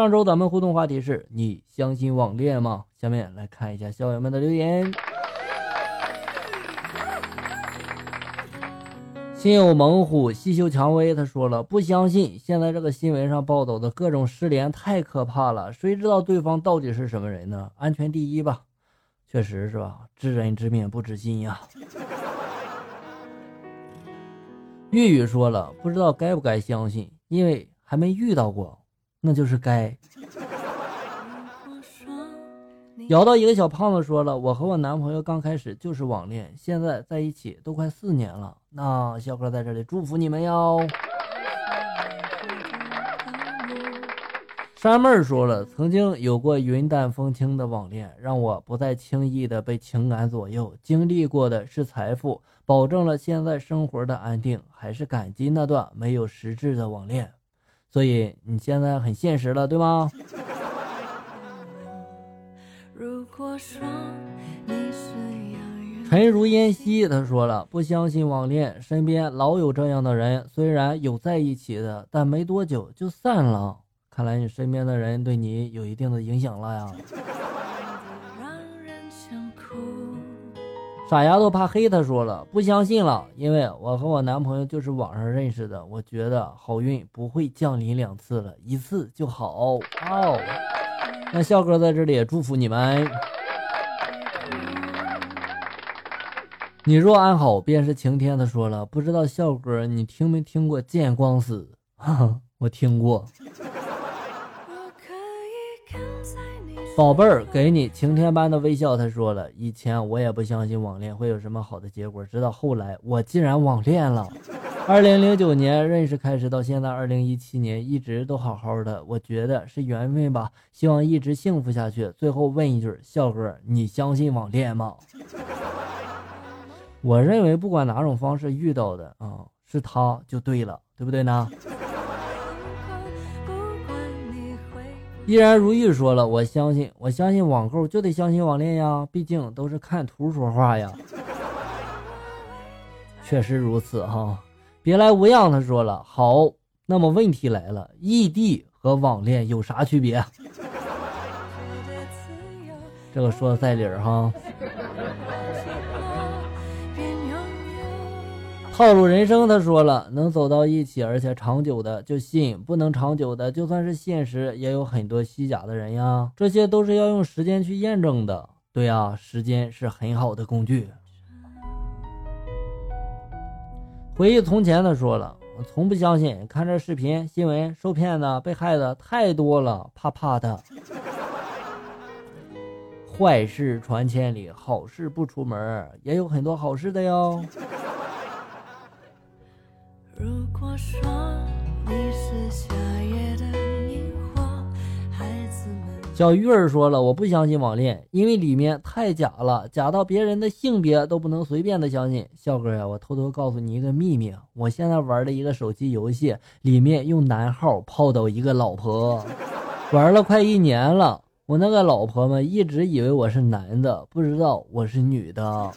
上周咱们互动话题是你相信网恋吗？下面来看一下校友们的留言。心有猛虎，细嗅蔷薇。他说了，不相信。现在这个新闻上报道的各种失联太可怕了，谁知道对方到底是什么人呢？安全第一吧，确实是吧？知人知面不知心呀。粤语说了，不知道该不该相信，因为还没遇到过，那就是该。摇到一个小胖子说了，我和我男朋友刚开始就是网恋，现在在一起都快四年了。那小哥在这里祝福你们哟。山妹儿说了，曾经有过云淡风轻的网恋，让我不再轻易的被情感左右。经历过的是财富，保证了现在生活的安定，还是感激那段没有实质的网恋。所以你现在很现实了，对吗？陈如烟兮，他说了，不相信网恋，身边老有这样的人，虽然有在一起的，但没多久就散了。看来你身边的人对你有一定的影响了呀。傻丫头怕黑，他说了，不相信了，因为我和我男朋友就是网上认识的，我觉得好运不会降临两次了，一次就好。哦。那笑哥在这里也祝福你们。你若安好，便是晴天。他说了，不知道笑哥你听没听过见光死？我听过。宝贝儿，给你晴天般的微笑。他说了，以前我也不相信网恋会有什么好的结果，直到后来我竟然网恋了。二零零九年认识开始到现在，二零一七年一直都好好的，我觉得是缘分吧，希望一直幸福下去。最后问一句，笑哥，你相信网恋吗？我认为不管哪种方式遇到的啊，是他就对了，对不对呢？依然如玉说了，我相信，我相信网购就得相信网恋呀，毕竟都是看图说话呀。确实如此哈。别来无恙，他说了好。那么问题来了，异地和网恋有啥区别？这个说的在理儿哈。套路人生，他说了，能走到一起而且长久的就信，不能长久的，就算是现实也有很多虚假的人呀。这些都是要用时间去验证的。对呀，时间是很好的工具。回忆从前的说了，我从不相信，看这视频新闻，受骗的、被害的太多了，怕怕的。坏事传千里，好事不出门，也有很多好事的哟。如果说你是夏夜的小鱼儿说了，我不相信网恋，因为里面太假了，假到别人的性别都不能随便的相信。笑哥呀，我偷偷告诉你一个秘密，我现在玩的一个手机游戏，里面用男号泡到一个老婆，玩了快一年了。我那个老婆们一直以为我是男的，不知道我是女的。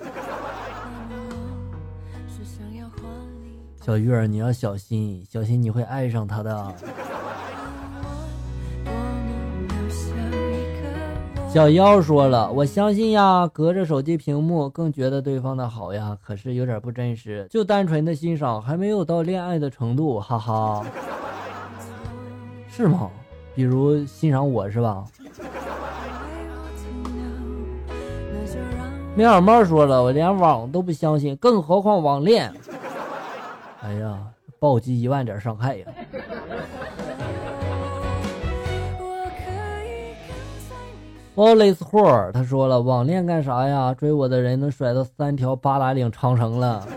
小鱼儿，你要小心，小心你会爱上他的。小妖说了，我相信呀，隔着手机屏幕更觉得对方的好呀，可是有点不真实，就单纯的欣赏，还没有到恋爱的程度，哈哈，是吗？比如欣赏我是吧？喵小猫说了，我连网都不相信，更何况网恋？哎呀，暴击一万点伤害呀！奥雷斯霍，他说了，网恋干啥呀？追我的人能甩到三条八达岭长城了，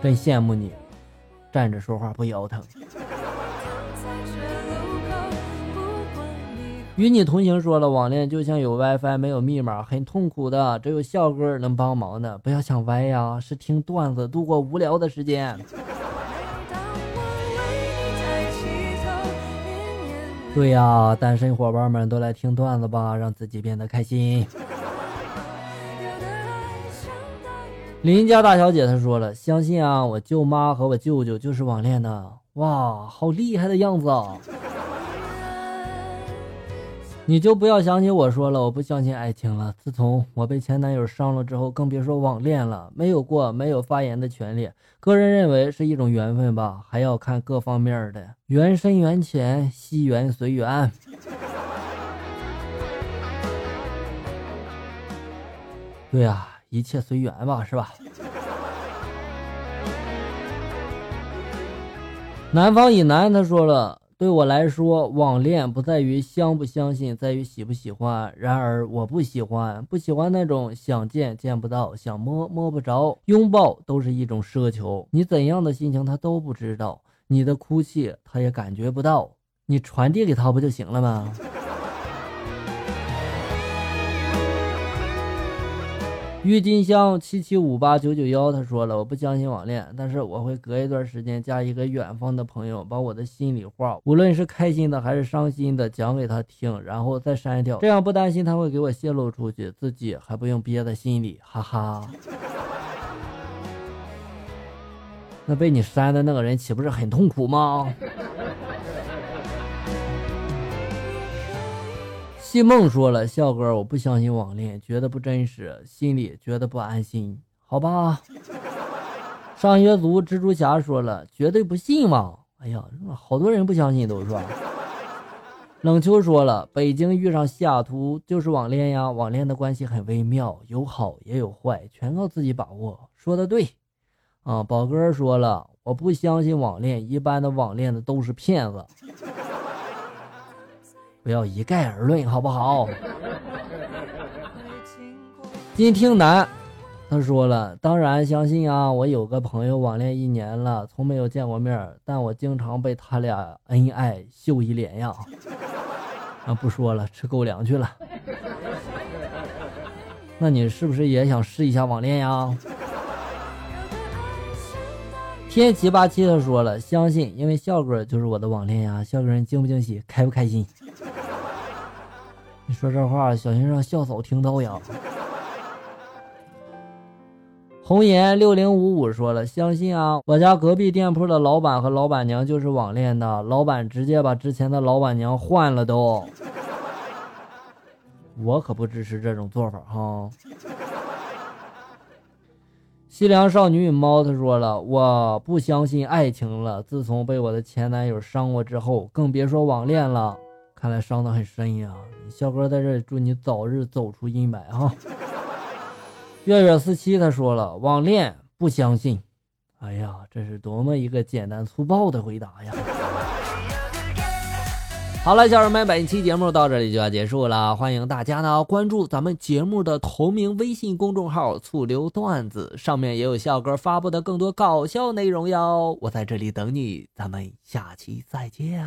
真羡慕你，站着说话不腰疼。与你同行说了，网恋就像有 WiFi 没有密码，很痛苦的，只有笑哥能帮忙的。不要想歪呀，是听段子度过无聊的时间。对呀，单身伙伴们都来听段子吧，让自己变得开心。邻家大小姐她说了，相信啊，我舅妈和我舅舅就是网恋的。哇，好厉害的样子啊！你就不要想起我说了，我不相信爱情了。自从我被前男友伤了之后，更别说网恋了。没有过，没有发言的权利。个人认为是一种缘分吧，还要看各方面的。缘深缘浅，惜缘随缘。对呀，一切随缘吧，是吧？南方以南他说了。对我来说，网恋不在于相不相信，在于喜不喜欢。然而我不喜欢，不喜欢那种想见见不到，想摸摸不着，拥抱都是一种奢求。你怎样的心情他都不知道，你的哭泣他也感觉不到，你传递给他不就行了吗？郁金香七七五八九九幺，他说了，我不相信网恋，但是我会隔一段时间加一个远方的朋友，把我的心里话，无论是开心的还是伤心的，讲给他听，然后再删掉，这样不担心他会给我泄露出去，自己还不用憋在心里，哈哈。那被你删的那个人岂不是很痛苦吗？西梦说了：“笑哥，我不相信网恋，觉得不真实，心里觉得不安心，好吧。”上学族蜘蛛侠说了：“绝对不信嘛！”哎呀，好多人不相信都是？冷秋说了：“北京遇上西雅图就是网恋呀，网恋的关系很微妙，有好也有坏，全靠自己把握。”说的对，啊，宝哥说了：“我不相信网恋，一般的网恋的都是骗子。”不要一概而论，好不好？金听男，他说了，当然相信啊。我有个朋友网恋一年了，从没有见过面，但我经常被他俩恩爱秀一脸呀。啊，不说了，吃狗粮去了。那你是不是也想试一下网恋呀？天七八七他说了，相信，因为笑哥就是我的网恋呀。笑哥人惊不惊喜，开不开心？你说这话，小心让校草听到呀！红颜六零五五说了，相信啊，我家隔壁店铺的老板和老板娘就是网恋的，老板直接把之前的老板娘换了都。我可不支持这种做法哈。西凉少女与猫他说了，我不相信爱情了，自从被我的前男友伤过之后，更别说网恋了。看来伤得很深呀，笑哥在这里祝你早日走出阴霾哈。月月四七他说了，网恋不相信。哎呀，这是多么一个简单粗暴的回答呀！好了，小人们，本期节目到这里就要结束了，欢迎大家呢关注咱们节目的同名微信公众号“醋溜段子”，上面也有笑哥发布的更多搞笑内容哟。我在这里等你，咱们下期再见。